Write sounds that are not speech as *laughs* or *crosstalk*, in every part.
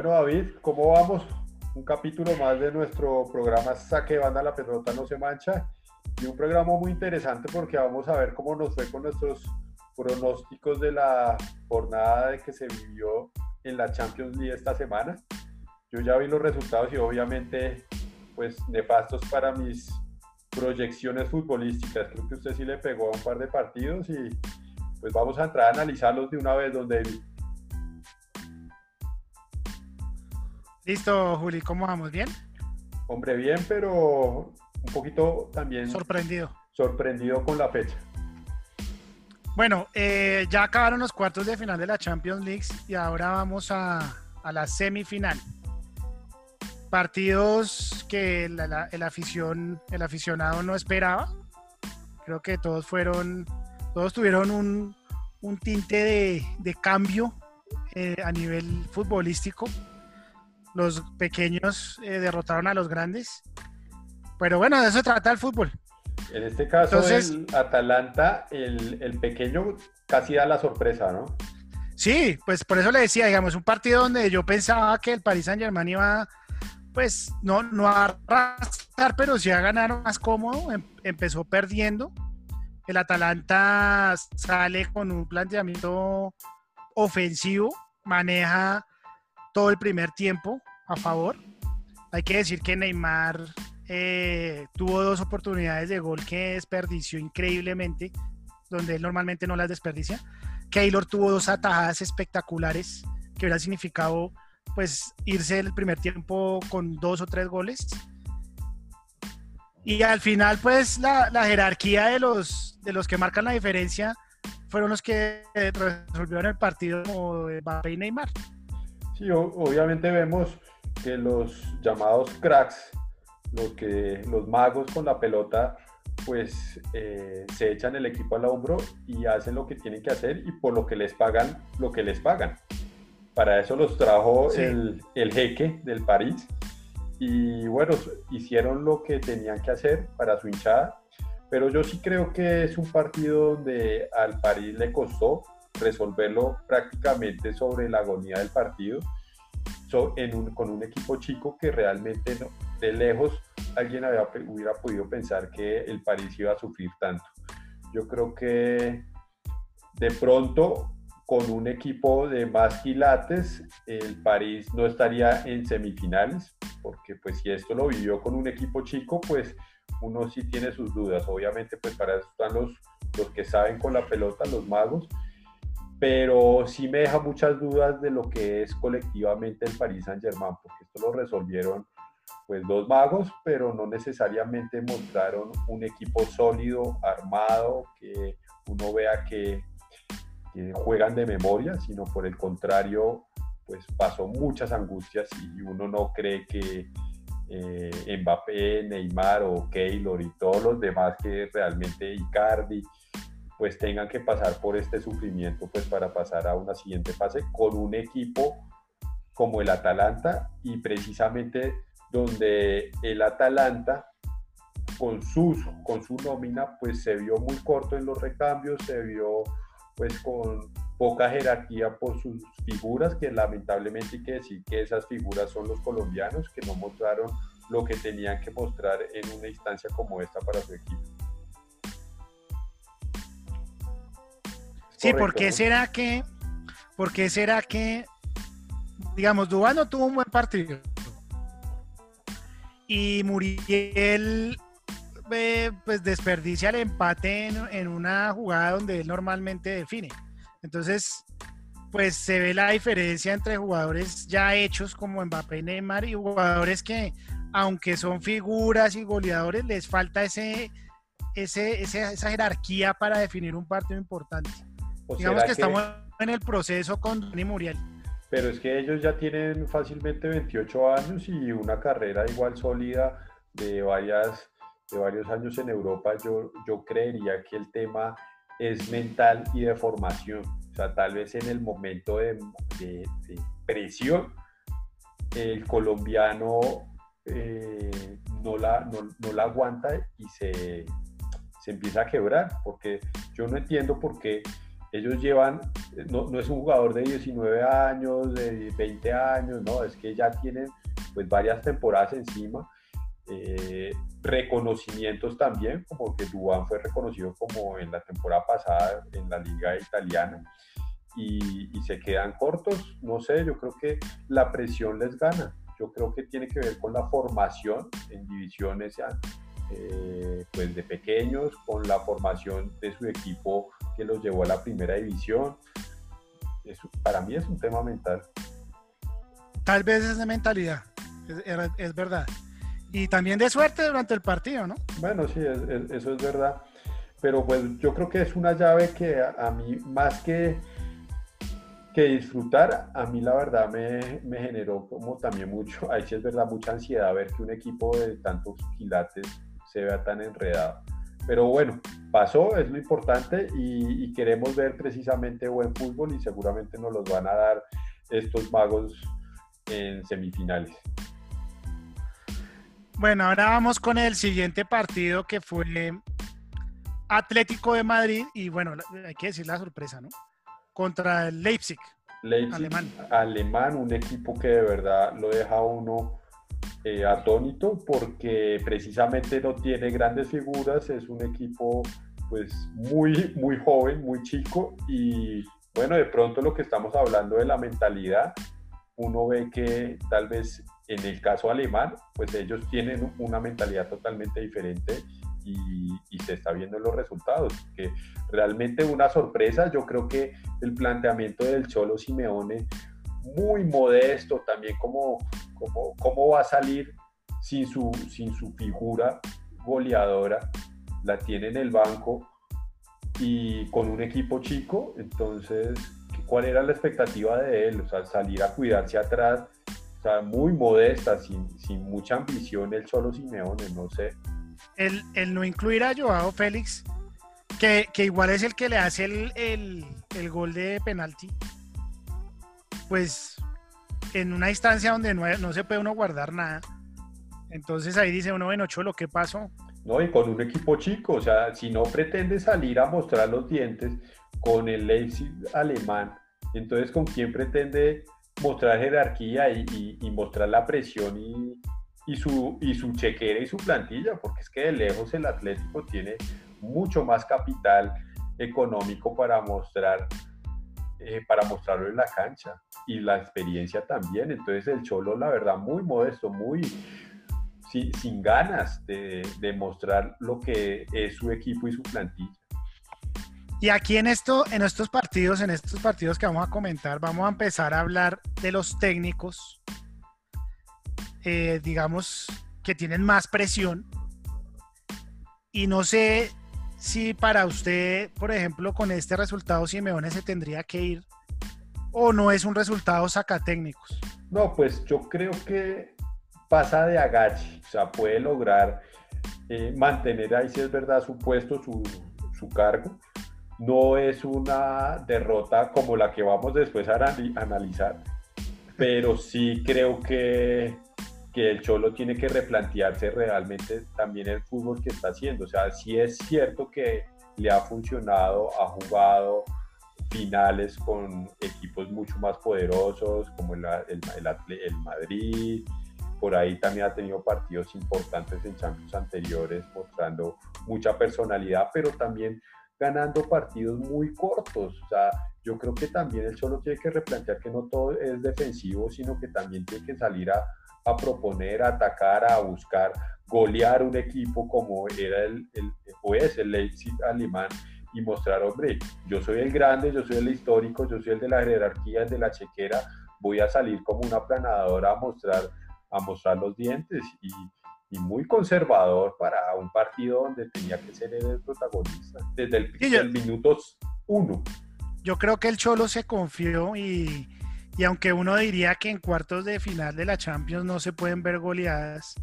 Bueno, David, ¿cómo vamos? Un capítulo más de nuestro programa Saque Banda, la pelota no se mancha. Y un programa muy interesante porque vamos a ver cómo nos fue con nuestros pronósticos de la jornada que se vivió en la Champions League esta semana. Yo ya vi los resultados y obviamente pues nefastos para mis proyecciones futbolísticas. Creo que usted sí le pegó a un par de partidos y pues vamos a entrar a analizarlos de una vez, don Listo, Juli, ¿cómo vamos? ¿Bien? Hombre, bien, pero un poquito también... Sorprendido. Sorprendido con la fecha. Bueno, eh, ya acabaron los cuartos de final de la Champions League y ahora vamos a, la semifinal. Partidos que el, afición, el aficionado no esperaba. Creo que todos fueron, todos tuvieron un, tinte de, cambio eh, a nivel futbolístico los pequeños eh, derrotaron a los grandes. Pero bueno, de eso trata el fútbol. En este caso, el Atalanta, el, pequeño casi da la sorpresa, ¿no? Sí, pues por eso le decía, digamos, un partido donde yo pensaba que el Paris Saint Germain iba, pues, no, no a arrastrar, pero sí a ganar más cómodo. Em, empezó perdiendo. El Atalanta sale con un planteamiento ofensivo, maneja todo el primer tiempo, a favor. Hay que decir que Neymar eh, tuvo dos oportunidades de gol que desperdició increíblemente, donde él normalmente no las desperdicia. Keylor tuvo dos atajadas espectaculares que hubiera significado pues irse el primer tiempo con dos o tres goles. Y al final pues la, jerarquía de los, de los que marcan la diferencia fueron los que resolvieron el partido como Mbappé y Neymar. Sí, obviamente vemos que los llamados cracks, los, que, los magos con la pelota, pues eh, se echan el equipo al hombro y hacen lo que tienen que hacer y por lo que les pagan, lo que les pagan. Para eso los trajo el, el jeque del París y bueno, hicieron lo que tenían que hacer para su hinchada, pero yo sí creo que es un partido donde al París le costó resolverlo prácticamente sobre la agonía del partido con un equipo chico que realmente de lejos alguien había, hubiera podido pensar que el París iba a sufrir tanto. Yo creo que de pronto con un equipo de más quilates el París no estaría en semifinales, porque pues si esto lo vivió con un equipo chico, pues uno sí tiene sus dudas. Obviamente pues para eso están los, los que saben con la pelota, los magos, pero sí me deja muchas dudas de lo que es colectivamente el Paris Saint Germain, porque esto lo resolvieron pues dos magos, pero no necesariamente mostraron un equipo sólido, armado, que uno vea que, juegan de memoria, sino por el contrario, pues pasó muchas angustias y uno no cree que eh, Mbappé, Neymar o Keylor y todos los demás que realmente Icardi, pues tengan que pasar por este sufrimiento pues para pasar a una siguiente fase con un equipo como el Atalanta y precisamente donde el Atalanta con, sus, con su nómina pues se vio muy corto en los recambios, se vio pues con poca jerarquía por sus figuras, que lamentablemente hay que decir que esas figuras son los colombianos que no mostraron lo que tenían que mostrar en una instancia como esta para su equipo. Sí, ¿por qué será que, por qué será que, digamos, Dubán no tuvo un buen partido? Y Muriel eh, pues desperdicia el empate en, una jugada donde él normalmente define. Entonces, pues se ve la diferencia entre jugadores ya hechos como Mbappé y Neymar y jugadores que, aunque son figuras y goleadores, les falta ese, ese, esa jerarquía para definir un partido importante. Digamos que, estamos en el proceso con Dani Muriel. Pero es que ellos ya tienen fácilmente 28 años y una carrera igual sólida de, varias, de varios años en Europa. Yo, yo creería que el tema es mental y de formación. O sea, tal vez en el momento de, presión, el colombiano eh, no, la, no, no, la aguanta y se, se empieza a quebrar, porque yo no entiendo por qué ellos llevan, no, no, es un jugador de 19 años, de 20 años, no, es que ya tienen pues varias temporadas encima. Eh, reconocimientos también, como que Dubán fue reconocido como en la temporada pasada en la liga italiana y, y, se quedan cortos, no sé, yo creo que la presión les gana, yo creo que tiene que ver con la formación en divisiones eh, pues de pequeños, con la formación de su equipo que los llevó a la primera división. Eso, para mí es un tema mental. Tal vez es de mentalidad, es, es verdad. Y también de suerte durante el partido, ¿no? Bueno, sí, eso es verdad. Pero pues yo creo que es una llave que a, mí, más que, que disfrutar, a mí la verdad me, me generó como también mucho, *laughs* ahí sí es verdad, mucha ansiedad ver que un equipo de tantos quilates se vea tan enredado. Pero bueno, pasó, es lo importante y, queremos ver precisamente buen fútbol y seguramente nos los van a dar estos magos en semifinales. Bueno, ahora vamos con el siguiente partido que fue Atlético de Madrid y bueno, hay que decir la sorpresa, ¿no? Contra el Leipzig. Leipzig alemán. alemán, un equipo que de verdad lo deja uno eh, atónito porque precisamente no tiene grandes figuras, es un equipo pues muy, muy joven, muy chico y bueno, de pronto lo que estamos hablando de la mentalidad, uno ve que tal vez en el caso alemán, pues ellos tienen una mentalidad totalmente diferente y, y, se está viendo en los resultados. Que realmente una sorpresa, yo creo que el planteamiento del Cholo Simeone muy modesto también como, como, cómo va a salir sin su, sin su figura goleadora, la tiene en el banco y con un equipo chico, entonces, ¿cuál era la expectativa de él? O sea, salir a cuidarse atrás, o sea, muy modesta, sin, sin mucha ambición, él solo Simeone, no sé. El, el no incluir a Joao Félix, que, que, igual es el que le hace el, el, el gol de penalti, pues en una instancia donde no, se puede uno guardar nada. Entonces ahí dice uno, bueno, Cholo, ¿qué pasó? No, y con un equipo chico, o sea, si no pretende salir a mostrar los dientes con el Leipzig alemán, entonces ¿con quién pretende mostrar jerarquía y, mostrar la presión y, su, y su chequera y su plantilla? Porque es que de lejos el Atlético tiene mucho más capital económico para mostrar eh, para mostrarlo en la cancha y la experiencia también. Entonces el Cholo, la verdad, muy modesto, muy sin, ganas de, de, mostrar lo que es su equipo y su plantilla. Y aquí en, esto, en estos partidos, en estos partidos que vamos a comentar, vamos a empezar a hablar de los técnicos, eh, digamos, que tienen más presión. Y no sé si para usted, por ejemplo, con este resultado Simeone se tendría que ir o no es un resultado sacatécnicos? No, pues yo creo que pasa de agache, o sea, puede lograr eh, mantener ahí, si es verdad, su puesto, su, su, cargo. No es una derrota como la que vamos después a analizar, pero sí creo que que el Cholo tiene que replantearse realmente también el fútbol que está haciendo. O sea, sí es cierto que le ha funcionado, ha jugado finales con equipos mucho más poderosos como el, el, el, Madrid, por ahí también ha tenido partidos importantes en Champions anteriores mostrando mucha personalidad, pero también ganando partidos muy cortos. O sea, yo creo que también el Cholo tiene que replantear que no todo es defensivo, sino que también tiene que salir a, a proponer, a atacar, a buscar golear un equipo como era el, el o es el Leipzig alemán y mostrar, hombre, yo soy el grande, yo soy el histórico, yo soy el de la jerarquía, el de la chequera, voy a salir como una planadora a mostrar, a mostrar los dientes y, y muy conservador para un partido donde tenía que ser el protagonista desde el, el minuto uno. Yo creo que el Cholo se confió y, y aunque uno diría que en cuartos de final de la Champions no se pueden ver goleadas,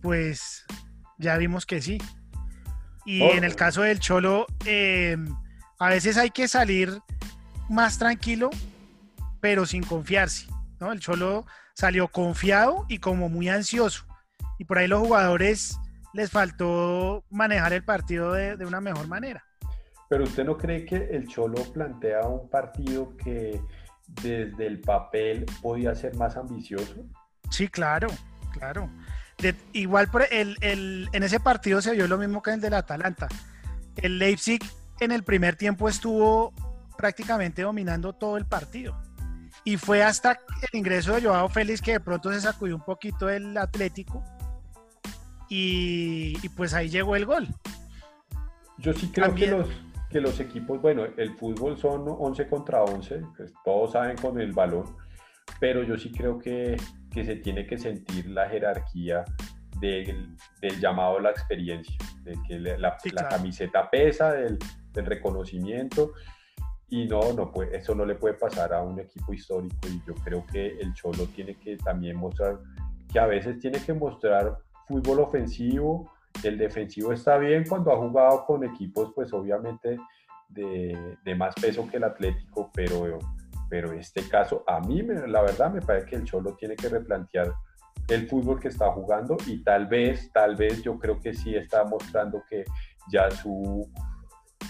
pues ya vimos que sí. Y en el caso del Cholo, em, a veces hay que salir más tranquilo, pero sin confiarse. ¿no? El Cholo salió confiado y como muy ansioso. Y por ahí los jugadores les faltó manejar el partido de, de una mejor manera. Pero usted no cree que el Cholo plantea un partido que desde el papel podía ser más ambicioso? Sí, claro, claro. igual por el, en ese partido se vio lo mismo que en el del Atalanta. El Leipzig en el primer tiempo estuvo prácticamente dominando todo el partido. Y fue hasta el ingreso de Joao Félix que de pronto se sacudió un poquito el Atlético. Y, pues ahí llegó el gol. Yo sí creo que los, que los equipos, bueno, el fútbol son 11 contra 11, pues todos saben con el balón, pero yo sí creo que, que se tiene que sentir la jerarquía del, del llamado a la experiencia, de que la, la camiseta pesa, del, del, reconocimiento, y no, no puede, eso no le puede pasar a un equipo histórico, y yo creo que el Cholo tiene que también mostrar, que a veces tiene que mostrar fútbol ofensivo, el defensivo está bien cuando ha jugado con equipos, pues obviamente de, más peso que el Atlético, pero, pero este caso, a mí la verdad me parece que el Cholo tiene que replantear el fútbol que está jugando y tal vez, tal vez yo creo que sí está mostrando que ya su,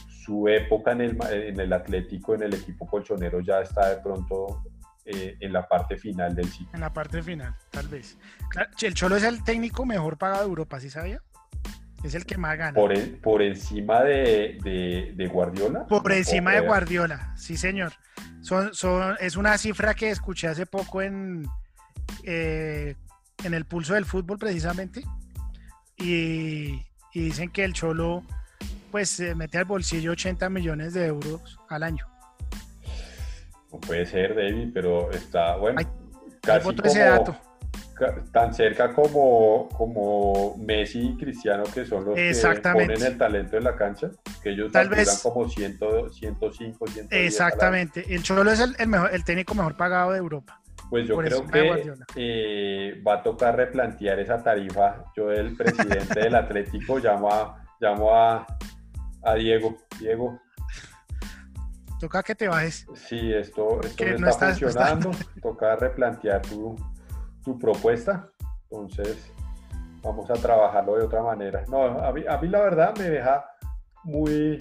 su época en el, en el Atlético, en el equipo colchonero ya está de pronto eh, en la parte final del ciclo. En la parte final, tal vez. el Cholo es el técnico mejor pagado de Europa, ¿sí sabía? Es el que más gana. ¿Por, por encima de, de, Guardiola? Por encima de Guardiola, sí, señor. Son, son, es una cifra que escuché hace poco en, eh, en el pulso del fútbol, precisamente. Y, dicen que el Cholo pues se mete al bolsillo 80 millones de euros al año. No puede ser, David, pero está bueno. casi como, ese dato tan cerca como, como Messi y Cristiano, que son los que ponen el talento en la cancha, que ellos Tal vez, como 100, 105, 110. Exactamente, el Cholo es el, mejor, el técnico mejor pagado de Europa. Pues yo creo que eh, va a tocar replantear esa tarifa. Yo, el presidente del Atlético, *laughs* llamo a, llamo a, a Diego. Diego, toca que te bajes. Sí, esto, esto no, está funcionando. Toca replantear tu, propuesta. Entonces, vamos a trabajarlo de otra manera. No, a mí, la verdad me deja muy...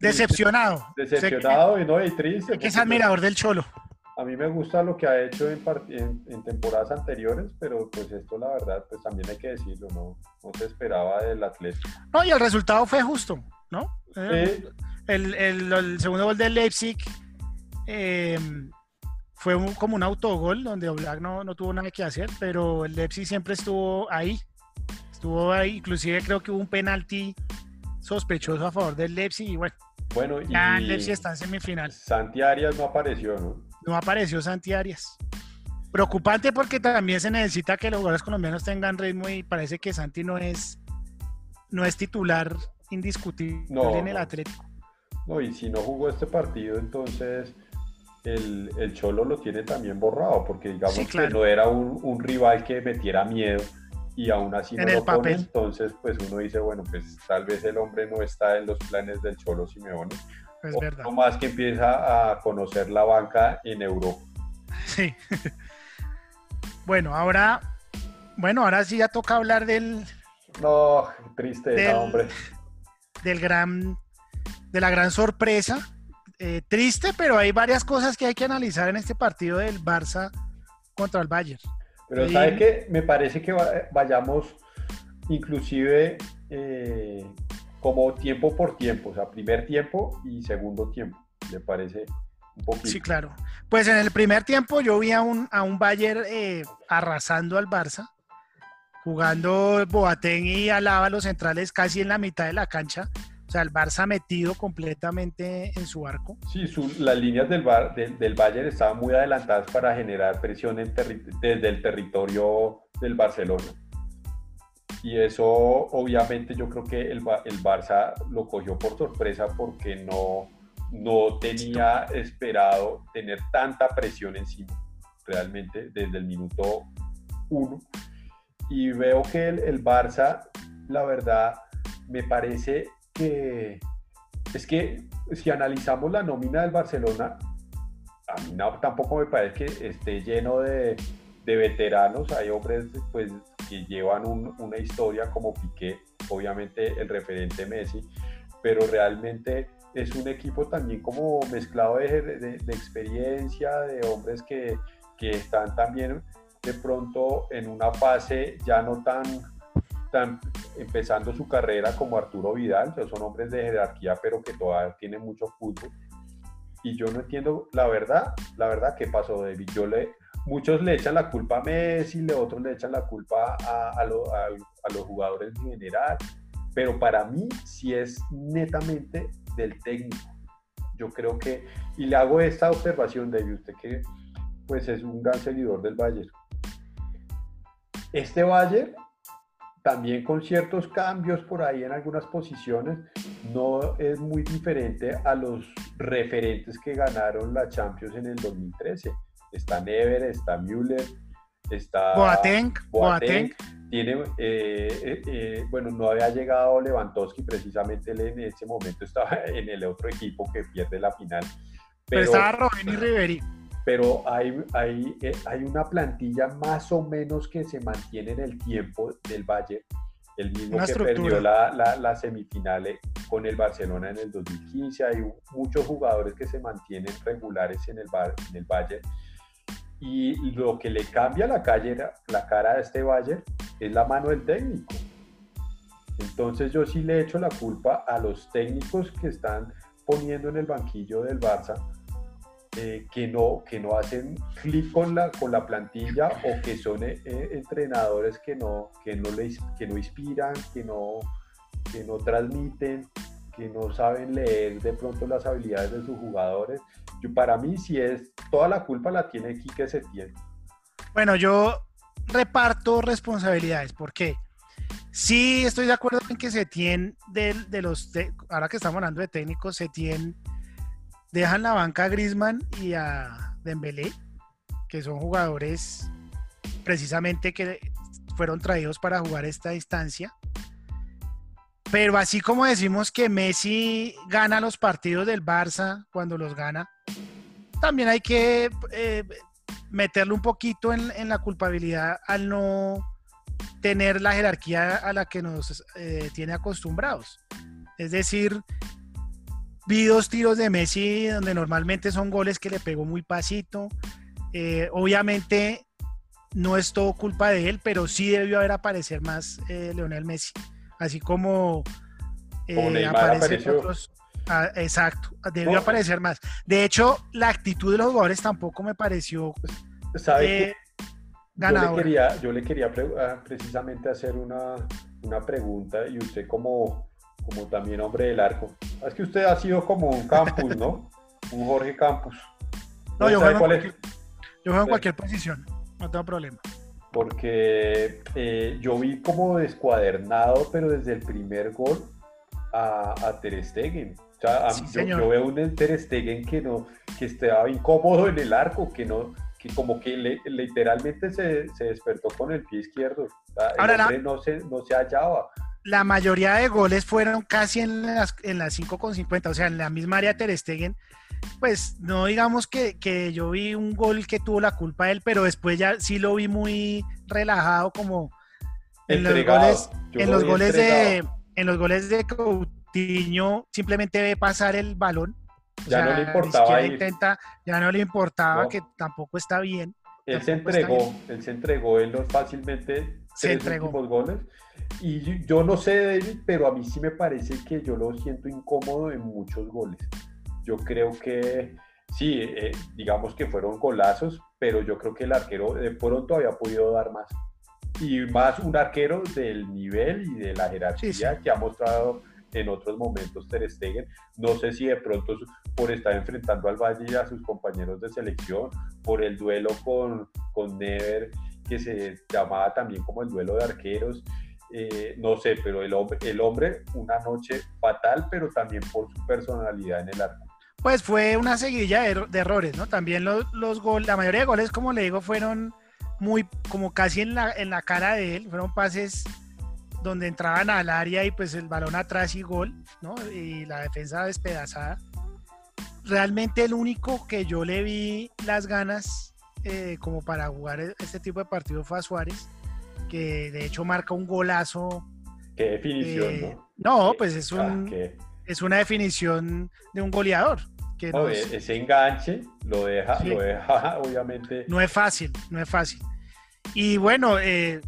Decepcionado. Decepcionado y no, y triste. Que es admirador del Cholo. A mí me gusta lo que ha hecho en, en, temporadas anteriores, pero pues esto la verdad, pues también hay que decirlo, no, no se esperaba del Atlético. No, y el resultado fue justo, ¿no? Eh, el, el, segundo gol del Leipzig eh, fue como un autogol donde Oblak no, no, tuvo nada que hacer, pero el Leipzig siempre estuvo ahí. Estuvo ahí, inclusive creo que hubo un penalti sospechoso a favor del Leipzig y bueno. Bueno, ya el Leipzig está en semifinal. Santi Arias no apareció, ¿no? No apareció Santi Arias. Preocupante porque también se necesita que los jugadores colombianos tengan ritmo y parece que Santi no es, no es titular indiscutible en el Atlético. No, y si no jugó este partido, entonces el, Cholo lo tiene también borrado, porque digamos que no era un, rival que metiera miedo y aún así no lo pone, entonces pues uno dice, bueno, pues tal vez el hombre no está en los planes del Cholo Simeone. Es verdad. Más que empieza a conocer la banca en Europa. Sí. *laughs* bueno, ahora, bueno, ahora sí ya toca hablar del... No, triste, hombre. Del gran, de la gran sorpresa eh, triste, pero hay varias cosas que hay que analizar en este partido del Barça contra el Bayern. Pero ¿sabe que Me parece que vayamos inclusive eh, como tiempo por tiempo, o sea, primer tiempo y segundo tiempo. ¿Le parece un poquito? Sí, claro. Pues en el primer tiempo yo vi a un, a un Bayern eh, arrasando al Barça, jugando Boateng y Alaba los centrales casi en la mitad de la cancha o sea, el Barça metido completamente en su arco. Sí, las líneas del, bar, del Bayern estaban muy adelantadas para generar presión desde el territorio del Barcelona. Y eso obviamente yo creo que el, el Barça lo cogió por sorpresa porque no, no tenía esperado tener tanta presión encima, realmente desde el minuto uno. Y veo que el, el Barça, la verdad, me parece que es que si analizamos la nómina del Barcelona, a mí tampoco me parece que esté lleno de, veteranos. Hay hombres pues, que llevan una historia como Piqué, obviamente el referente Messi, pero realmente es un equipo también como mezclado de, experiencia, de hombres que, que, están también de pronto en una fase ya no tan, tan empezando su carrera como Arturo Vidal, son hombres de jerarquía pero que todavía tienen mucho fútbol. Y yo no entiendo la verdad, la verdad qué pasó David. Yo le, muchos le echan la culpa a Messi, otros le echan la culpa a, a, a los jugadores en general, pero para mí sí es netamente del técnico. Yo creo que, y le hago esta observación, de usted que pues es un gran seguidor del Bayern. Este Bayern, también con ciertos cambios por ahí en algunas posiciones, no es muy diferente a los referentes que ganaron la Champions en el 2013. Está Never, está Müller, está Boateng, Boateng tiene, eh, eh, eh, bueno, no había llegado Lewandowski, precisamente él en ese momento estaba *laughs* en el otro equipo que pierde la final. Pero, estaba Robin y Riveri. Pero hay, hay, hay una plantilla más o menos que se mantiene en el tiempo del Valle, el mismo que perdió la, la, la, semifinal con el Barcelona en el 2015. Hay muchos jugadores que se mantienen regulares en el, en el Valle y lo que le cambia la, calle, la cara a este Bayern es la mano del técnico. Entonces yo sí le echo la culpa a los técnicos que están poniendo en el banquillo del Barça, eh, que, no, que no hacen clic con la, con la plantilla o que son eh, eh, entrenadores que no, que, no les, que no inspiran, que no, que no transmiten, que no saben leer de pronto las habilidades de sus jugadores. Yo, para mí, si es toda la culpa la tiene Quique Setién. Bueno, yo reparto responsabilidades, porque sí estoy de acuerdo en que Setién, de, de los, ahora que estamos hablando de técnicos, Setién dejan la banca a Grisman y a Dembélé, que son jugadores precisamente que fueron traídos para jugar esta instancia. Pero así como decimos que Messi gana los partidos del Barça cuando los gana, también hay que eh, meterle un poquito en, la culpabilidad al no tener la jerarquía a la que nos eh, tiene acostumbrados. Es decir, vi dos tiros de Messi donde normalmente son goles que le pegó muy pasito. Eh, obviamente no es todo culpa de él, pero sí debió haber aparecer más Leonel Messi así como eh, aparecen otros. Ah, exacto, debió aparecer más. De hecho, la actitud de los jugadores tampoco me pareció. ¿Sabe eh, Yo le quería, yo le quería ah, precisamente hacer una, una pregunta y usted como, como también hombre del arco. Es que usted ha sido como un campus, ¿no? *laughs* un Jorge Campus. No, yo juego, en yo juego en cualquier posición, no tengo problema porque eh, yo vi como descuadernado, pero desde el primer gol a, a Ter Stegen. O sea, yo, veo un Ter Stegen que no, que estaba incómodo en el arco, que no, que como que literalmente se, se, despertó con el pie izquierdo. Ahora, no se, no se hallaba. La mayoría de goles fueron casi en las, en las 5,50, o sea, en la misma área Ter Stegen pues no digamos que, que, yo vi un gol que tuvo la culpa él, pero después ya sí lo vi muy relajado como en los goles, en los goles de en los goles de Coutinho simplemente ve pasar el balón. ya no le importaba. Intenta, ya no le importaba que tampoco está bien. Él se entregó, él se entregó él fácilmente se entregó. goles. Y yo no sé, pero a mí sí me parece que yo lo siento incómodo en muchos goles. Yo creo que sí, eh, digamos que fueron golazos, pero yo creo que el arquero de pronto había podido dar más. Y más un arquero del nivel y de la jerarquía que ha mostrado en otros momentos Ter Stegen. No sé si de pronto por estar enfrentando al Valle y a sus compañeros de selección, por el duelo con, con Never, que se llamaba también como el duelo de arqueros. Eh, no sé, pero el hombre, el hombre, una noche fatal, pero también por su personalidad en el arco pues fue una seguidilla de, errores, ¿no? También los, los goles, la mayoría de goles, como le digo, fueron muy, como casi en la, en la cara de él, fueron pases donde entraban al área y pues el balón atrás y gol, ¿no? Y la defensa despedazada. Realmente el único que yo le vi las ganas eh, como para jugar e-, este tipo de partido fue a Suárez, que de hecho marca un golazo. Qué definición, eh, ¿no? No, pues es un... es una definición de un goleador. Que no, ese enganche lo deja, lo deja, *laughs* obviamente. No es fácil, no es fácil. Y bueno, eh,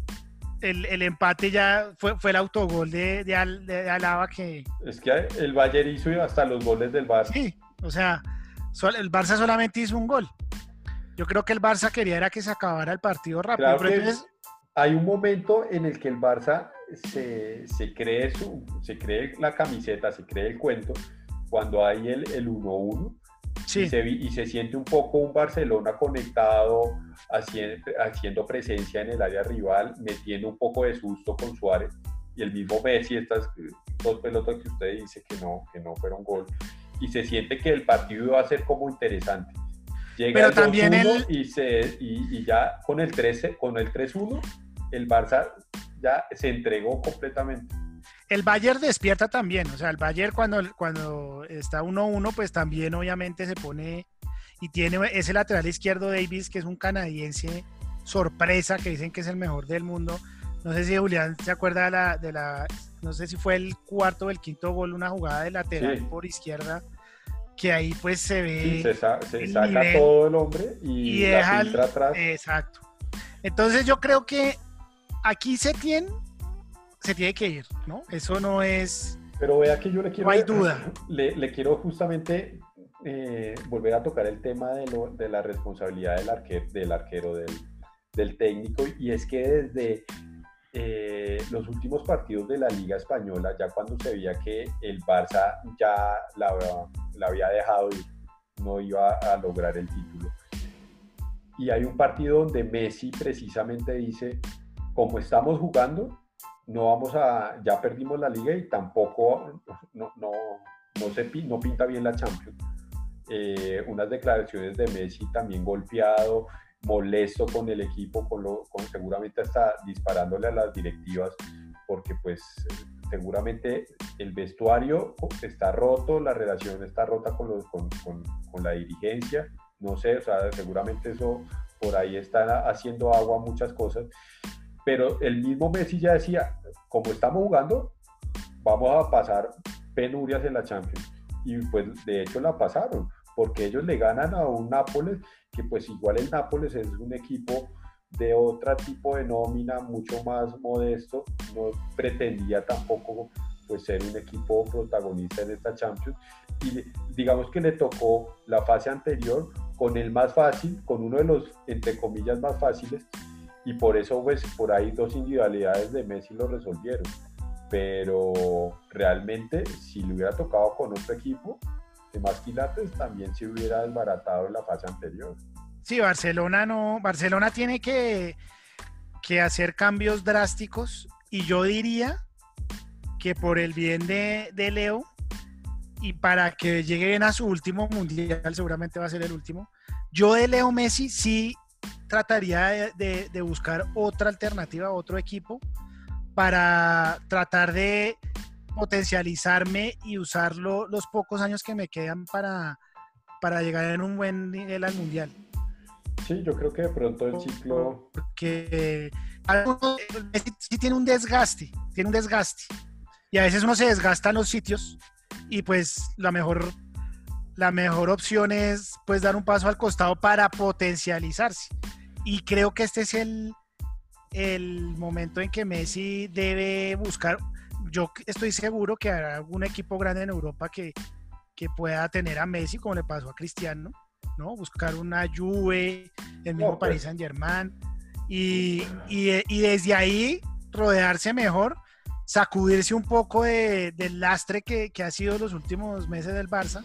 el, empate ya fue, fue el autogol de, de, Alaba que... Es que el Bayern hizo hasta los goles del Barça. Sí, o sea, el Barça solamente hizo un gol. Yo creo que el Barça quería era que se acabara el partido rápido. Hay un momento en el que el Barça se, se, cree, su, se cree la camiseta, se cree el cuento, cuando hay el 1-1 y, se, siente un poco un Barcelona conectado, haciendo, presencia en el área rival, metiendo un poco de susto con Suárez. Y el mismo Messi, estas dos pelotas que usted dice que no, que no fueron gol. Y se siente que el partido va a ser como interesante. Llega Pero también el... y, se, y, ya con el 13, con el 3-1, el Barça ya se entregó completamente. El Bayern despierta también, o sea, el Bayern cuando, cuando está 1-1, pues también obviamente se pone y tiene ese lateral izquierdo Davis, que es un canadiense sorpresa, que dicen que es el mejor del mundo. No sé si Julián se acuerda de la, de la no sé si fue el cuarto o el quinto gol, una jugada de lateral por izquierda, que ahí pues se ve. se, saca todo el hombre y, deja atrás. Exacto. Entonces yo creo que aquí se tiene se tiene que ir, ¿no? Eso no es... Pero vea que yo le quiero... No hay duda. *laughs* Le, quiero justamente eh, volver a tocar el tema de, lo, de la responsabilidad del, arquero, del arquero, del, técnico, y es que desde eh, los últimos partidos de la Liga Española, ya cuando se veía que el Barça ya la, la había dejado ir, no iba a lograr el título. Y hay un partido donde Messi precisamente dice, como estamos jugando, no vamos a, ya perdimos la liga y tampoco, no, no, no, se, no pinta bien la Champions. Eh, unas declaraciones de Messi también golpeado, molesto con el equipo, con lo, con, seguramente hasta disparándole a las directivas, porque pues seguramente el vestuario está roto, la relación está rota con, los, con, con, con la dirigencia, no sé, o sea, seguramente eso por ahí está haciendo agua muchas cosas pero el mismo Messi ya decía, como estamos jugando, vamos a pasar penurias en la Champions. Y pues de hecho la pasaron, porque ellos le ganan a un Nápoles, que pues igual el Nápoles es un equipo de otro tipo de nómina, mucho más modesto, no pretendía tampoco pues ser un equipo protagonista en esta Champions y digamos que le tocó la fase anterior con el más fácil, con uno de los entre comillas más fáciles y por eso pues por ahí dos individualidades de Messi lo resolvieron. Pero realmente si le hubiera tocado con otro equipo de más quilates también se hubiera desbaratado en la fase anterior. Sí, Barcelona no, Barcelona tiene que, que hacer cambios drásticos y yo diría que por el bien de, de Leo y para que lleguen a su último mundial, seguramente va a ser el último, yo de Leo Messi sí trataría de, buscar otra alternativa, otro equipo, para tratar de potencializarme y usarlo los pocos años que me quedan para, para llegar en un buen nivel al mundial. Sí, yo creo que de pronto el ciclo. Porque sí tiene un desgaste, tiene un desgaste. Y a veces uno se desgasta en los sitios y pues la mejor la mejor opción es pues dar un paso al costado para potencializarse. Y creo que este es el, el momento en que Messi debe buscar. Yo estoy seguro que habrá algún equipo grande en Europa que, que pueda tener a Messi, como le pasó a Cristiano, ¿no? Buscar una Juve, el mismo Paris pues. Saint Germain, y, y, desde ahí rodearse mejor, sacudirse un poco de, del lastre que, que ha sido los últimos meses del Barça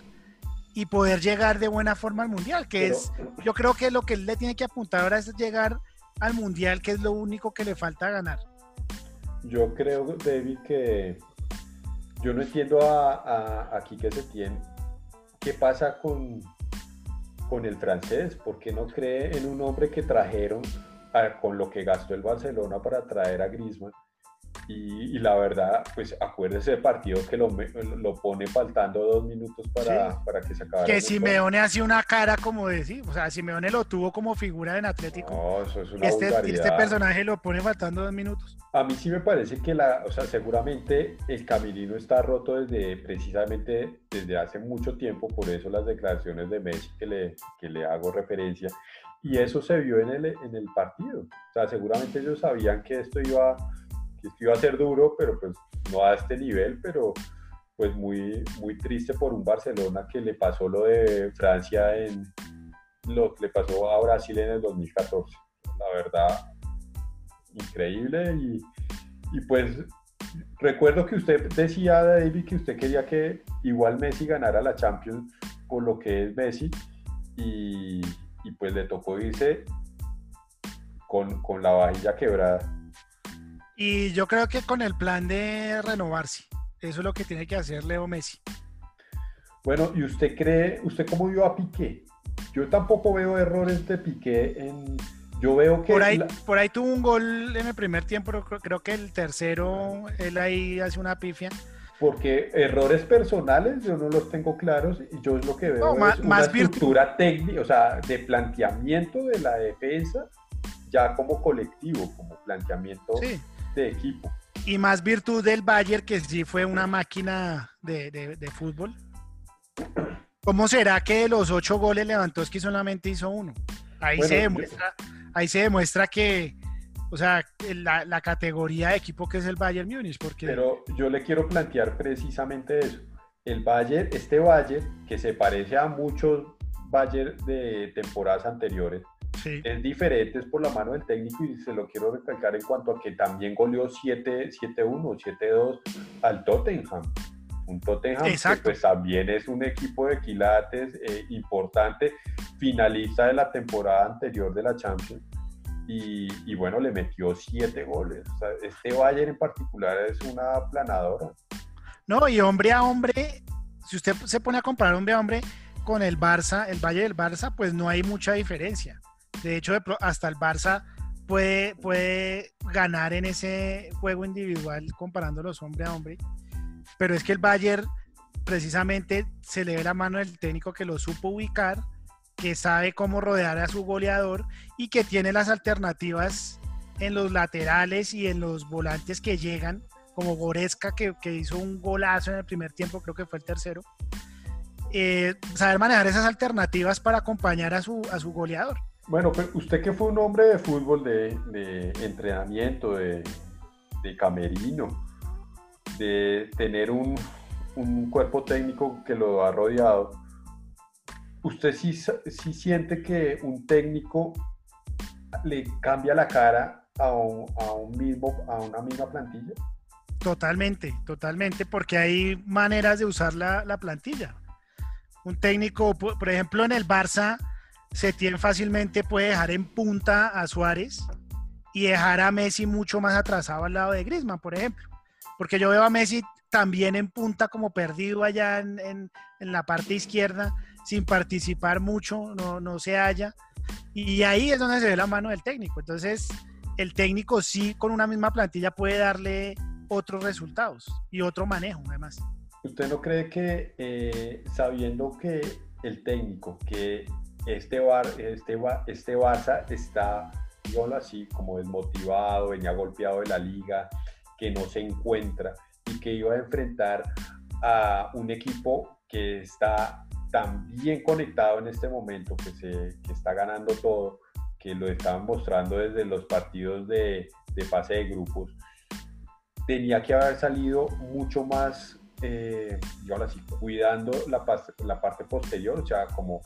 y poder llegar de buena forma al mundial, que es, yo creo que lo que él le tiene que apuntar ahora es llegar al mundial, que es lo único que le falta ganar. Yo creo, David, que yo no entiendo a, aquí que se tiene, qué pasa con, con el francés, ¿por qué no cree en un hombre que trajeron con lo que gastó el Barcelona para traer a Griezmann? Y, la verdad, pues acuérdese del partido que lo, lo pone faltando dos minutos para, para que se acabe. Que Simeone hace una cara como de sí, o sea, Simeone lo tuvo como figura en Atlético. No, eso es una este, este personaje lo pone faltando dos minutos. A mí sí me parece que la, o sea, seguramente el caminino está roto desde precisamente desde hace mucho tiempo, por eso las declaraciones de Messi que le, que le hago referencia. Y eso se vio en el, en el partido. O sea, seguramente ellos sabían que esto iba que iba a ser duro, pero pues no a este nivel, pero pues muy, muy triste por un Barcelona que le pasó lo de Francia en lo que le pasó a Brasil en el 2014. La verdad, increíble y, y pues recuerdo que usted decía, David, que usted quería que igual Messi ganara la Champions por lo que es Messi y, y pues le tocó irse con, con la vajilla quebrada. Y yo creo que con el plan de renovarse, eso es lo que tiene que hacer Leo Messi. Bueno, ¿y usted cree, usted cómo vio a Piqué? Yo tampoco veo errores de Piqué en... Yo veo que... Por ahí, por ahí tuvo un gol en el primer tiempo, creo, creo que el tercero, él ahí hace una pifia porque errores personales yo no los tengo claros y yo es lo que veo es una estructura técnica, o sea, de planteamiento de la defensa ya como colectivo, como planteamiento sí de equipo. Y más virtud del Bayern, que sí fue una máquina de, fútbol. ¿Cómo será que de los ocho goles Lewandowski solamente hizo uno? Ahí, se, demuestra, ahí se demuestra que, o sea, la, la, categoría de equipo que es el Bayern Múnich. Porque... Pero yo le quiero plantear precisamente eso. El Bayern, este Bayern, que se parece a muchos Bayern de temporadas anteriores, es diferente, es por la mano del técnico y se lo quiero recalcar en cuanto a que también goleó 7-1, 7-2 al Tottenham. Un Tottenham que pues también es un equipo de quilates eh, importante, finalista de la temporada anterior de la Champions. Y, bueno, le metió 7 goles. este Bayern en particular es una planadora. No, y hombre a hombre, si usted se pone a comparar hombre a hombre con el Barça, el Valle del Barça, pues no hay mucha diferencia. De hecho, hasta el Barça puede, puede ganar en ese juego individual comparándolos hombre a hombre. Pero es que el Bayern precisamente se le ve la mano del técnico que lo supo ubicar, que sabe cómo rodear a su goleador y que tiene las alternativas en los laterales y en los volantes que llegan, como Goretzka que, hizo un golazo en el primer tiempo, creo que fue el tercero. Eh, saber manejar esas alternativas para acompañar a su, a su goleador. Bueno, pues usted que fue un hombre de fútbol, de, entrenamiento, de, camerino, de tener un, cuerpo técnico que lo ha rodeado, ¿usted sí, sí, siente que un técnico le cambia la cara a, un, mismo, a una misma plantilla? Totalmente, totalmente, porque hay maneras de usar la, la plantilla. Un técnico, por ejemplo, en el Barça Setién fácilmente puede dejar en punta a Suárez y dejar a Messi mucho más atrasado al lado de Griezmann, por ejemplo. Porque yo veo a Messi también en punta como perdido allá en, la parte izquierda, sin participar mucho, no, no se halla. Y ahí es donde se ve la mano del técnico. Entonces, el técnico sí con una misma plantilla puede darle otros resultados y otro manejo además. ¿Usted no cree que eh, sabiendo que el técnico, que este, bar, este, este Barça está, digámoslo así, como desmotivado, venía golpeado de la liga, que no se encuentra y que iba a enfrentar a un equipo que está tan bien conectado en este momento, que, se, que está ganando todo, que lo estaban mostrando desde los partidos de, de fase de grupos, tenía que haber salido mucho más, eh, así, cuidando la, la parte posterior, o sea, como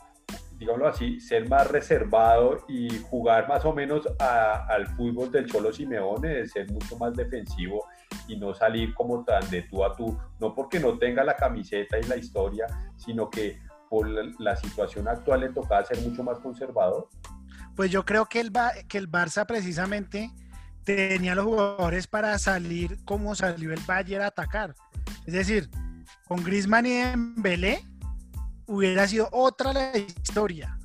digámoslo así, ser más reservado y jugar más o menos al fútbol del Cholo Simeone, de ser mucho más defensivo y no salir como tan de tú a tú, no porque no tenga la camiseta y la historia, sino que por la, situación actual le tocaba ser mucho más conservador. Pues yo creo que el, que el Barça precisamente tenía los jugadores para salir como salió el Bayern a atacar. Es decir, con Griezmann y Dembélé hubiera sido otra la historia,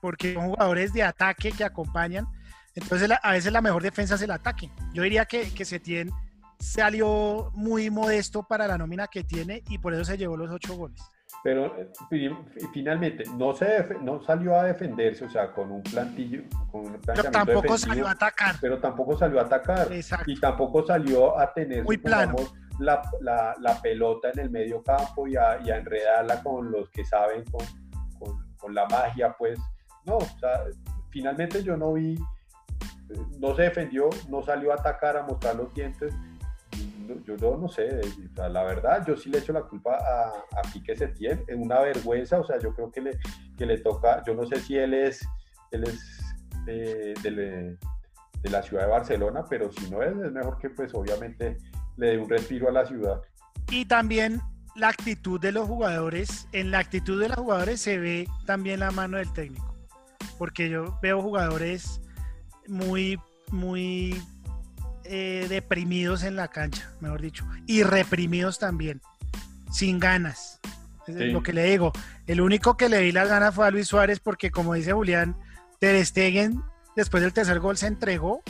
porque son jugadores de ataque que acompañan. Entonces, a veces la mejor defensa es el ataque. Yo diría que, que Setien salió muy modesto para la nómina que tiene y por eso se llevó los ocho goles. Pero eh, finalmente no, se no salió a defenderse, o sea, con un plantillo, con un Pero tampoco salió a atacar. Pero tampoco salió a atacar. Y tampoco salió a tener Muy plano. La, la, la, pelota en el medio campo y a, y a enredarla con los que saben, con, con, con, la magia, pues. No, o sea, finalmente yo no vi, eh, no se defendió, no salió a atacar, a mostrar los dientes yo, no sé, la verdad, yo sí le echo la culpa a, a Pique Setién, es una vergüenza, o sea, yo creo que le, que le toca, yo no sé si él es, él es de, de, la ciudad de Barcelona, pero si no es, es mejor que pues obviamente le dé un respiro a la ciudad. Y también la actitud de los jugadores, en la actitud de los jugadores se ve también la mano del técnico, porque yo veo jugadores muy, muy eh, deprimidos en la cancha, mejor dicho, y reprimidos también, sin ganas. Es lo que le digo. El único que le di las ganas fue a Luis Suárez porque, como dice Julián, Ter Stegen, después del tercer gol, se entregó.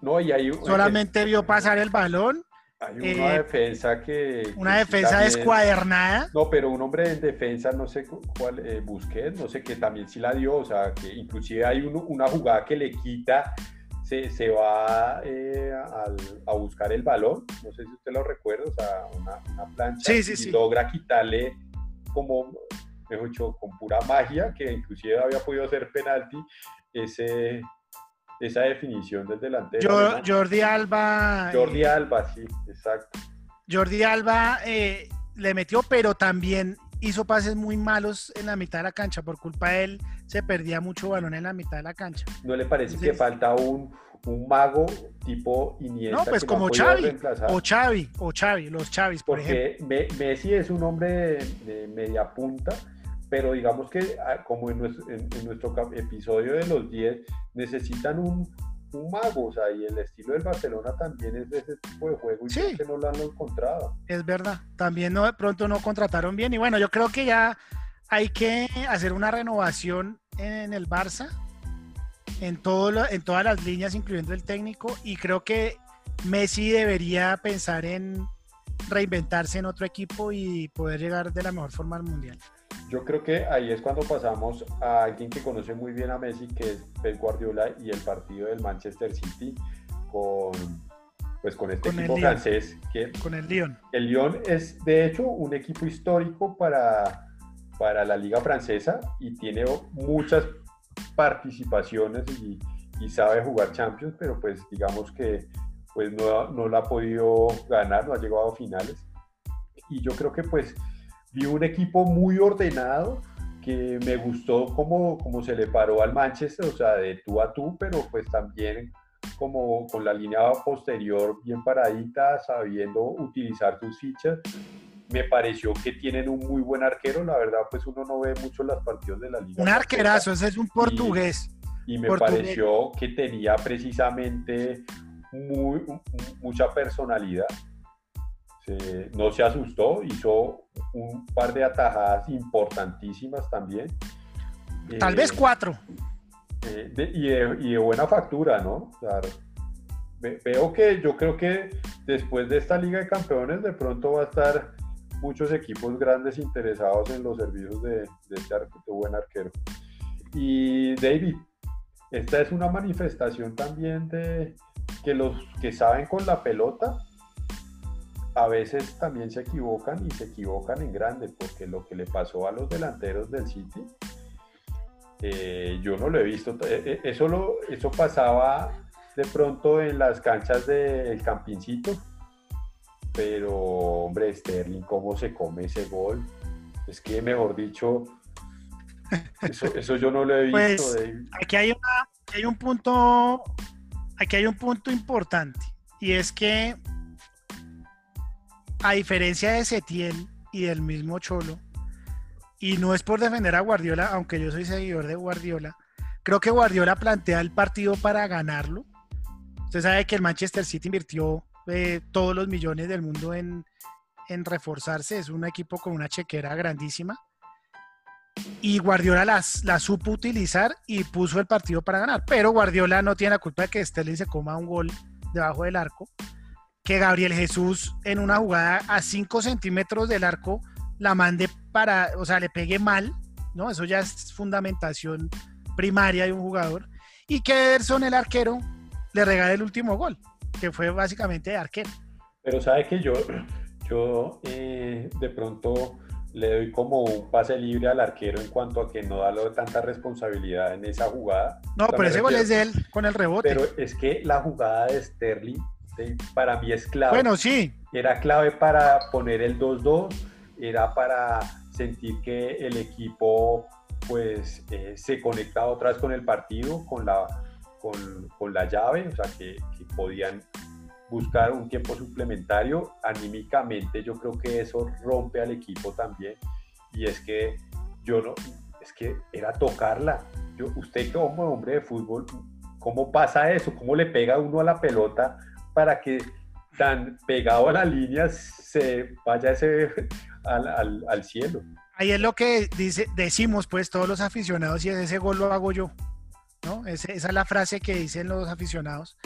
No, y hay, Solamente vio pasar el balón. Hay una eh, defensa que... Una defensa descuadernada. No, pero un hombre en defensa, no sé cuál, eh, Busquets, no sé, que también sí la dio, o sea, que inclusive hay una jugada que le quita se, va eh, a, buscar el balón, no sé si usted lo recuerda, o sea, una, plancha y logra quitarle como, mejor dicho, con pura magia, que inclusive había podido hacer penalti, ese, esa definición del delantero. Jordi Alba. Jordi eh, Alba, sí, exacto. Jordi Alba eh, le metió, pero también hizo pases muy malos en la mitad de la cancha. Por culpa de él, se perdía mucho balón en la mitad de la cancha. ¿No le parece que falta un, un, mago tipo Iniesta? No, pues como Xavi, o Xavi, o Xavi, los por Porque Messi es un hombre de, media punta, pero digamos que ah, como en nuestro, en nuestro episodio de los 10, necesitan un, un mago, o sea, y el estilo del Barcelona también es de ese tipo de juego y sí. que no lo han encontrado. Es verdad, también no, de pronto no contrataron bien y bueno, yo creo que ya hay que hacer una renovación en el Barça, en, todo en todas las líneas, incluyendo el técnico, y creo que Messi debería pensar en reinventarse en otro equipo y poder llegar de la mejor forma al Mundial. Yo creo que ahí es cuando pasamos a alguien que conoce muy bien a Messi, que es Pep Guardiola y el partido del Manchester City con, pues con este equipo francés. Que, con el Lyon. El Lyon es de hecho un equipo histórico para, para la liga francesa y tiene muchas participaciones y, y sabe jugar Champions, pero pues digamos que pues no, no la ha podido ganar, no ha llegado a finales. Y yo creo que pues vi un equipo muy ordenado que me gustó como, como se le paró al Manchester, o sea, de tú a tú, pero pues también como con la línea posterior bien paradita, sabiendo utilizar sus fichas. Me pareció que tienen un muy buen arquero, la verdad, pues uno no ve mucho las partidos de la liga. Un arquerazo, ese es un portugués. Y, me pareció que tenía precisamente muy, mucha personalidad no se asustó, hizo un par de atajadas importantísimas también. Tal vez eh, cuatro. Eh, y, de, buena factura, ¿no? veo que yo creo que después de esta Liga de Campeones de pronto va a estar muchos equipos grandes interesados en los servicios de, de este buen arquero. Y David, esta es una manifestación también de que los que saben con la pelota a veces también se equivocan y se equivocan en grande, porque lo que le pasó a los delanteros del City, eh, yo no lo he visto. Eh, eh, eso, lo, eso pasaba de pronto en las canchas del Campincito, pero hombre, Sterling, ¿cómo se come ese gol? Es que, mejor dicho, eso, *laughs* yo no lo he visto. Pues, aquí hay, hay un punto, aquí hay un punto importante, y es que a diferencia de Setién y del mismo Cholo, y no es por defender a Guardiola, aunque yo soy seguidor de Guardiola, creo que Guardiola plantea el partido para ganarlo. Usted sabe que el Manchester City invirtió eh, todos los millones del mundo en, reforzarse, es un equipo con una chequera grandísima. Y Guardiola las, la supo utilizar y puso el partido para ganar. Pero Guardiola no tiene la culpa de que Sterling se coma un gol debajo del arco que Gabriel Jesús en una jugada a 5 centímetros del arco la mande para, o sea, le pegue mal, ¿no? Eso ya es fundamentación primaria de un jugador. Y que Ederson, el arquero, le regale el último gol, que fue básicamente de arquero. Pero sabe que yo, yo eh, de pronto le doy como un pase libre al arquero en cuanto a que no da tanta responsabilidad en esa jugada. No, pero ese gol es de él con el rebote. Pero es que la jugada de Sterling para mí es clave. Bueno, sí. Era clave para poner el 2-2, era para sentir que el equipo pues eh, se conectaba otra vez con el partido, con la, con, la llave, o sea que, que podían buscar un tiempo suplementario. Anímicamente yo creo que eso rompe al equipo también. Y es que yo no, es que era tocarla. Yo, usted como hombre de fútbol, ¿cómo pasa eso? ¿Cómo le pega uno a la pelota para que tan pegado a la línea se vaya ese al, al, cielo? Ahí es lo que dice, decimos pues todos los aficionados y ese gol lo hago yo. ¿no? esa es la frase que dicen los aficionados.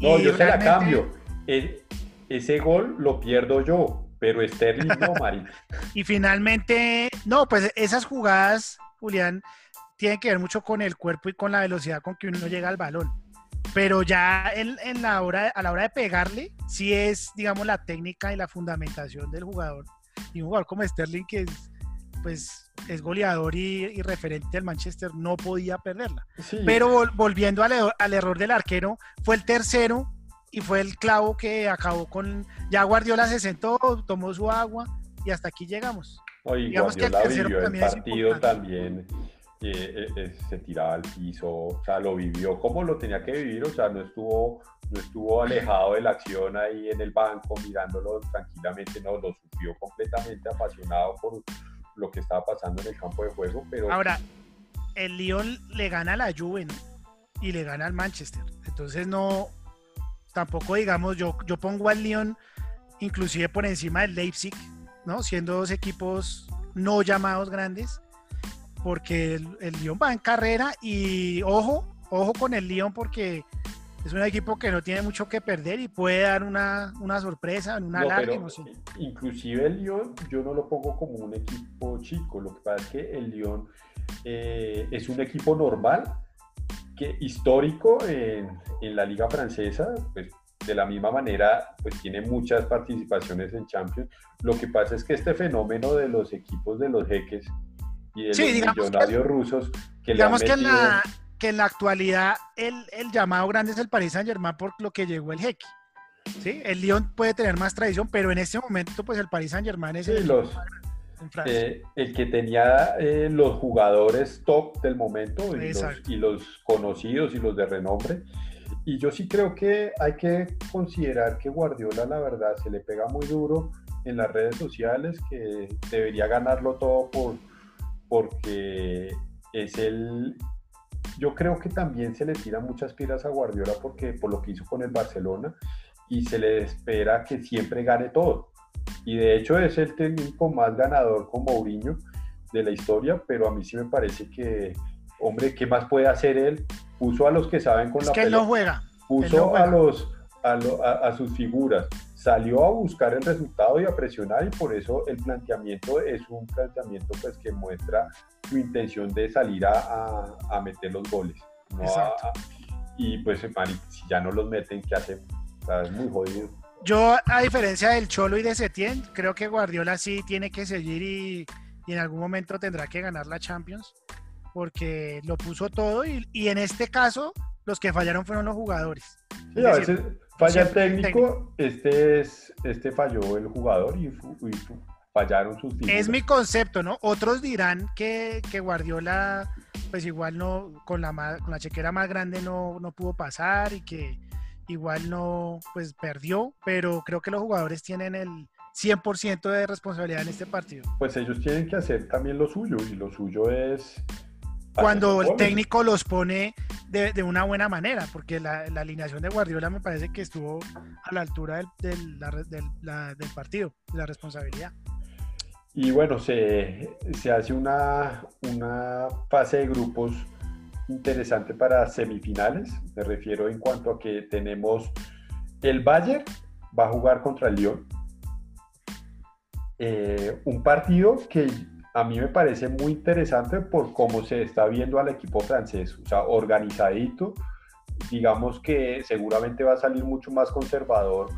No, yo se la cambio. ese gol lo pierdo yo, pero Sterling no, *laughs* Mari. y finalmente, no, pues esas jugadas, Julián, tienen que ver mucho con el cuerpo y con la velocidad con que uno llega al balón. Pero ya en, la hora, a la hora de pegarle, sí es, digamos, la técnica y la fundamentación del jugador. Y un jugador como Sterling, que es, pues es goleador y, referente del Manchester, no podía perderla. Pero volviendo al, error del arquero, fue el tercero y fue el clavo que acabó con. Ya Guardiola se sentó, tomó su agua y hasta aquí llegamos. Oye, Digamos que el tercero también el partido también. Eh, eh, se tiraba al piso, o sea, lo vivió como lo tenía que vivir, o sea, no estuvo, no estuvo alejado de la acción ahí en el banco mirándolo tranquilamente, no, lo sufrió completamente apasionado por, lo que estaba pasando en el campo de juego, pero... Ahora, el Lyon le gana a la Juve y le gana al Manchester. Entonces no, tampoco digamos, yo, yo pongo al Lyon inclusive por encima del Leipzig, ¿no? Siendo dos equipos no llamados grandes, porque el, el Lyon va en carrera y ojo, ojo con el Lyon porque es un equipo que no tiene mucho que perder y puede dar una, una sorpresa en una larga. No sé. Inclusive el Lyon yo no lo pongo como un equipo chico, lo que pasa es que el Lyon eh, es un equipo normal, que histórico en, en, la liga francesa, pues de la misma manera pues tiene muchas participaciones en Champions. Lo que pasa es que este fenómeno de los equipos de los jeques y de los millonarios rusos que digamos le han metido... que la que en la actualidad el, llamado grande es el Paris Saint Germain por lo que llegó el jeque. ¿sí? El Lyon puede tener más tradición, pero en este momento pues el Paris Saint Germain es el, los, eh, el que tenía eh, los jugadores top del momento y los, y los, conocidos y los de renombre. Y yo sí creo que hay que considerar que Guardiola la verdad se le pega muy duro en las redes sociales, que debería ganarlo todo por, porque es el yo creo que también se le tiran muchas piedras a Guardiola porque por lo que hizo con el Barcelona y se le espera que siempre gane todo. Y de hecho es el técnico más ganador con Mourinho de la historia, pero a mí sí me parece que, hombre, ¿qué más puede hacer él? Puso a los que saben con es la que él no juega. Puso a los a, sus figuras, salió a buscar el resultado y a presionar y por eso el planteamiento es un planteamiento pues que muestra su intención de salir a, a meter los goles. y pues si ya no los meten, ¿qué hacemos? es muy jodido. Yo, a diferencia del Cholo y de Setien, creo que Guardiola sí tiene que seguir y, y, en algún momento tendrá que ganar la Champions, porque lo puso todo y, y en este caso los que fallaron fueron los jugadores. Sí, a veces falla el técnico, este, es, este falló el jugador y, fallaron sus figuras. Es mi concepto, ¿no? Otros dirán que, que Guardiola, pues igual no, con la, con la chequera más grande no, no pudo pasar y que igual no, pues perdió, pero creo que los jugadores tienen el 100% de responsabilidad en este partido. Pues ellos tienen que hacer también lo suyo y lo suyo es cuando el técnico los pone de, una buena manera, porque la, alineación de Guardiola me parece que estuvo a la altura del, del, partido, de la responsabilidad. Y bueno, se, hace una, una fase de grupos interesante para semifinales, me refiero en cuanto a que tenemos el Bayern va a jugar contra el Lyon. Eh, un partido que a mí me parece muy interesante por cómo se está viendo al equipo francés, o sea, organizadito, digamos que seguramente va a salir mucho más conservador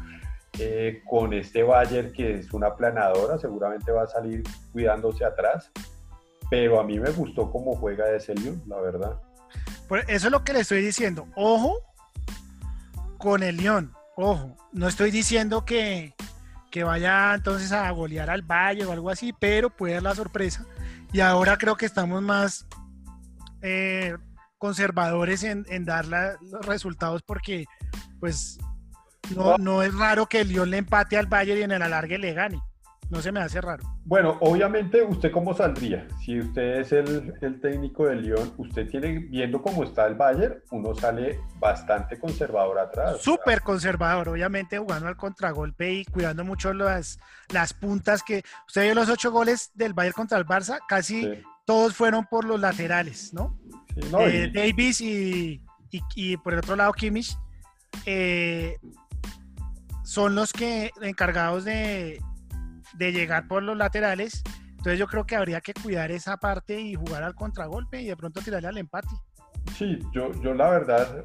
eh, con este Bayern que es una planadora, seguramente va a salir cuidándose atrás, pero a mí me gustó cómo juega ese Lyon, la verdad. Eso es lo que le estoy diciendo, ojo con el Lyon, ojo, no estoy diciendo que, que vaya entonces a golear al Valle o algo así, pero puede dar la sorpresa. Y ahora creo que estamos más eh, conservadores en, dar los resultados porque pues no, no, es raro que el Lyon le empate al Bayern y en el alargue le gane. No se me hace raro. Bueno, obviamente, ¿usted cómo saldría? Si usted es el, el técnico del Lyon, usted tiene, viendo cómo está el Bayern, uno sale bastante conservador atrás. Súper conservador, obviamente jugando al contragolpe y cuidando mucho las, las puntas que... Usted vio los ocho goles del Bayern contra el Barça, casi todos fueron por los laterales, ¿no? Eh, Davis y, y, por el otro lado Kimmich eh, son los que encargados de, de llegar por los laterales. Entonces yo creo que habría que cuidar esa parte y jugar al contragolpe y de pronto tirarle al empate. Sí, yo, yo la verdad,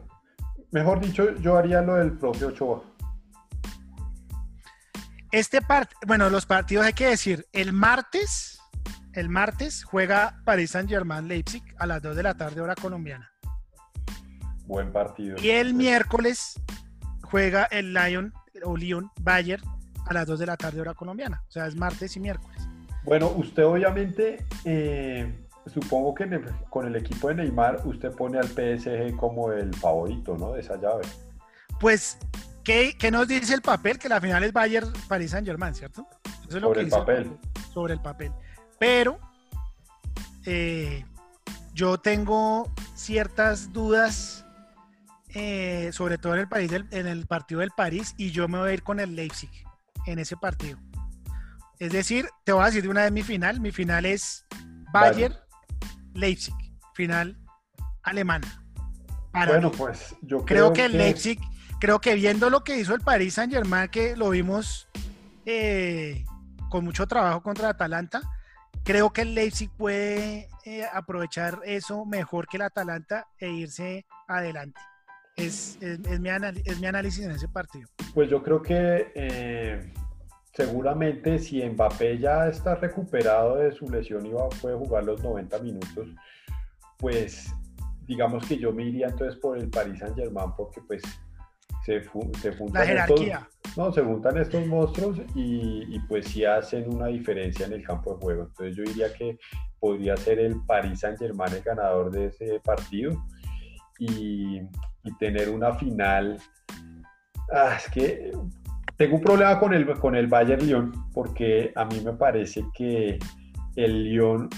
mejor dicho, yo haría lo del propio Ochoa. Este part, bueno, los partidos hay que decir, el martes, el martes juega Paris Saint Germain Leipzig a las 2 de la tarde hora colombiana. Buen partido. Y el miércoles juega el Lion o Lyon Bayern a las 2 de la tarde hora colombiana. O sea, es martes y miércoles. Bueno, usted obviamente, eh, supongo que con el equipo de Neymar, usted pone al PSG como el favorito, ¿no? De esa llave. Pues, ¿qué, nos dice el papel? Que la final es Bayern Paris Saint Germain, ¿cierto? Eso es lo sobre el papel. sobre el papel. Pero eh, yo tengo ciertas dudas, eh, sobre todo en el, país en el partido del París, y yo me voy a ir con el Leipzig en ese partido. Es decir, te voy a decir de una vez mi final. Mi final es Bayern Leipzig, final alemana. bueno, pues yo creo, que, el Leipzig, creo que viendo lo que hizo el Paris Saint Germain, que lo vimos eh, con mucho trabajo contra Atalanta, creo que el Leipzig puede eh, aprovechar eso mejor que el Atalanta e irse adelante. Es, mi análisis en ese partido. Pues yo creo que eh, seguramente si Mbappé ya está recuperado de su lesión y va, puede jugar los 90 minutos, pues digamos que yo me iría entonces por el Paris Saint Germain porque pues se, se juntan estos, no, se juntan estos monstruos y, pues sí hacen una diferencia en el campo de juego. Entonces yo diría que podría ser el Paris Saint Germain el ganador de ese partido y, y tener una final. Ah, es que tengo un problema con el, con el Bayern Lyon, porque a mí me parece que el Lyon.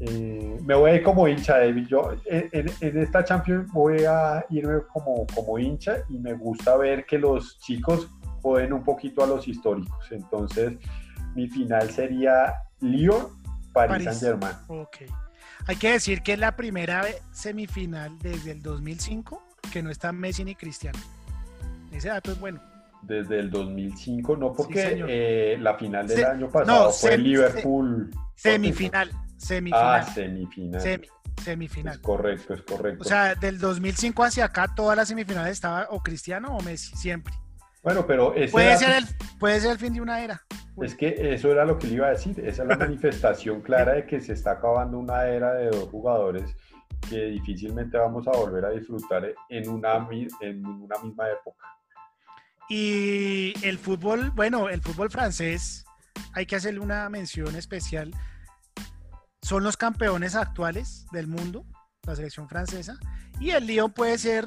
Eh, me voy a ir como hincha, David. Yo en, esta Champions voy a irme como, como hincha y me gusta ver que los chicos joden un poquito a los históricos. Entonces, mi final sería Lyon, Paris, Saint-Germain. Okay. Hay que decir que es la primera semifinal desde el 2005 que no está Messi ni Cristiano. Ese dato es bueno. Desde el 2005, no porque eh, la final del año pasado fue Liverpool. Semifinal, semifinal. Ah, semifinal. semifinal. Es correcto, es correcto. O sea, del 2005 hacia acá, todas las semifinales estaba o Cristiano o Messi, siempre. Bueno, pero ese puede, ser el, puede ser el fin de una era. Es que eso era lo que le iba a decir. Esa es la *laughs* manifestación clara de que se está acabando una era de dos jugadores que difícilmente vamos a volver a disfrutar en una, en una misma época. Y el fútbol, bueno, el fútbol francés, hay que hacerle una mención especial. Son los campeones actuales del mundo, la selección francesa, y el Lyon puede ser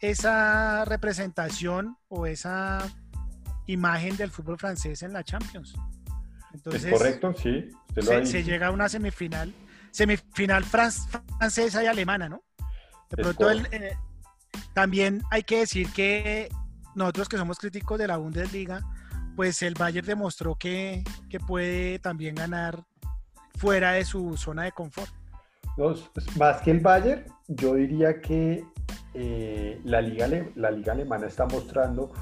esa representación o esa imagen del fútbol francés en la Champions. Entonces, es correcto, sí. se, llega a una semifinal, semifinal francesa y alemana, ¿no? De pronto eh, también hay que decir que nosotros que somos críticos de la Bundesliga, pues el Bayern demostró que, puede también ganar fuera de su zona de confort. más que el Bayern, yo diría que eh, la, liga, la liga alemana está mostrando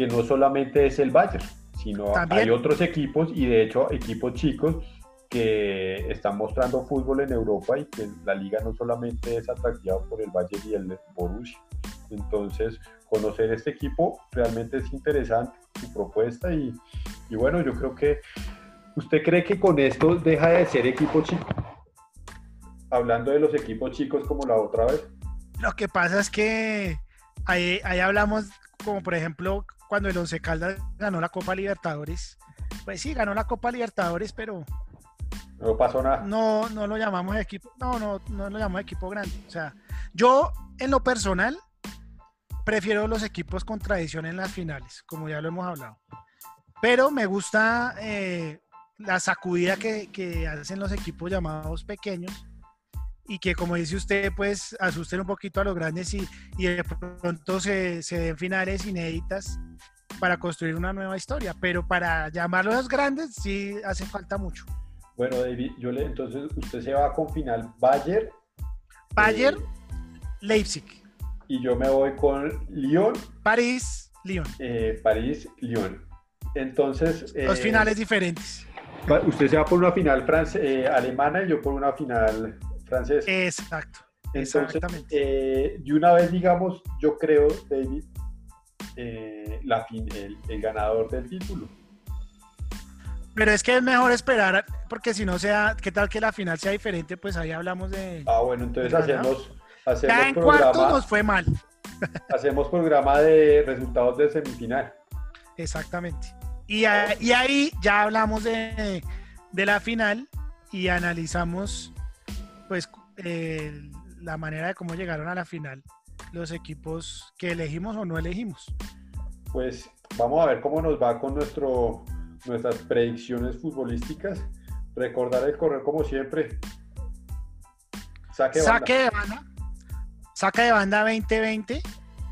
que no solamente es el Bayern, sino hay otros equipos y de hecho equipos chicos que están mostrando fútbol en Europa y que la liga no solamente es atractiva por el Bayern y el Borussia. Entonces, conocer este equipo realmente es interesante, su propuesta y, y bueno, yo creo que ¿usted cree que con esto deja de ser equipo chico? Hablando de los equipos chicos como la otra vez. Lo que pasa es que ahí, ahí hablamos como por ejemplo cuando el Once Caldas ganó la Copa Libertadores. Pues sí, ganó la Copa Libertadores, pero no pasó nada. No, no lo llamamos equipo, no, no, no lo llamamos equipo grande. O sea, yo en lo personal prefiero los equipos con tradición en las finales, como ya lo hemos hablado. Pero me gusta eh, la sacudida que, hacen los equipos llamados pequeños y que, como dice usted, pues asusten un poquito a los grandes y, y de pronto se, se den finales inéditas para construir una nueva historia. Pero para llamarlos grandes sí hace falta mucho. Bueno, David, yo le, entonces usted se va con final Bayern. Bayern, eh, Leipzig. Y yo me voy con Lyon. París, Lyon. Eh, París, Lyon. Entonces. Dos eh, finales diferentes. Usted se va por una final alemana y yo por una final francesa. Exacto. exactamente. y una vez, digamos, yo creo, David, la el ganador del título. Pero es que es mejor esperar, porque si no sea, ¿qué tal que la final sea diferente? Pues ahí hablamos de. Ah, bueno, entonces hacemos. hacemos ya en cuartos nos fue mal. *laughs* hacemos programa de resultados de semifinal. Exactamente. Y, ahí ya hablamos de, la final y analizamos, pues, la manera de cómo llegaron a la final los equipos que elegimos o no elegimos. Pues vamos a ver cómo nos va con nuestro nuestras predicciones futbolísticas. Recordar el correo como siempre. Saque, Saque de banda. Saque de banda 2020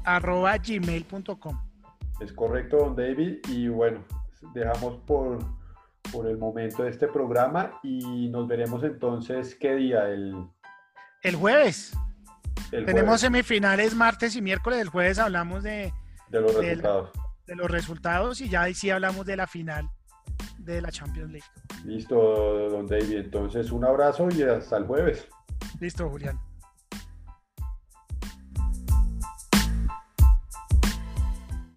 arroba gmail.com. Es correcto, don David. Y bueno, dejamos por, por el momento de este programa y nos veremos entonces qué día, el, el jueves. Tenemos semifinales martes y miércoles. El jueves hablamos de, de los resultados. De, los resultados y ya ahí sí hablamos de la final de la Champions League. Listo, don David. Entonces, un abrazo y hasta el jueves. Listo, Julián.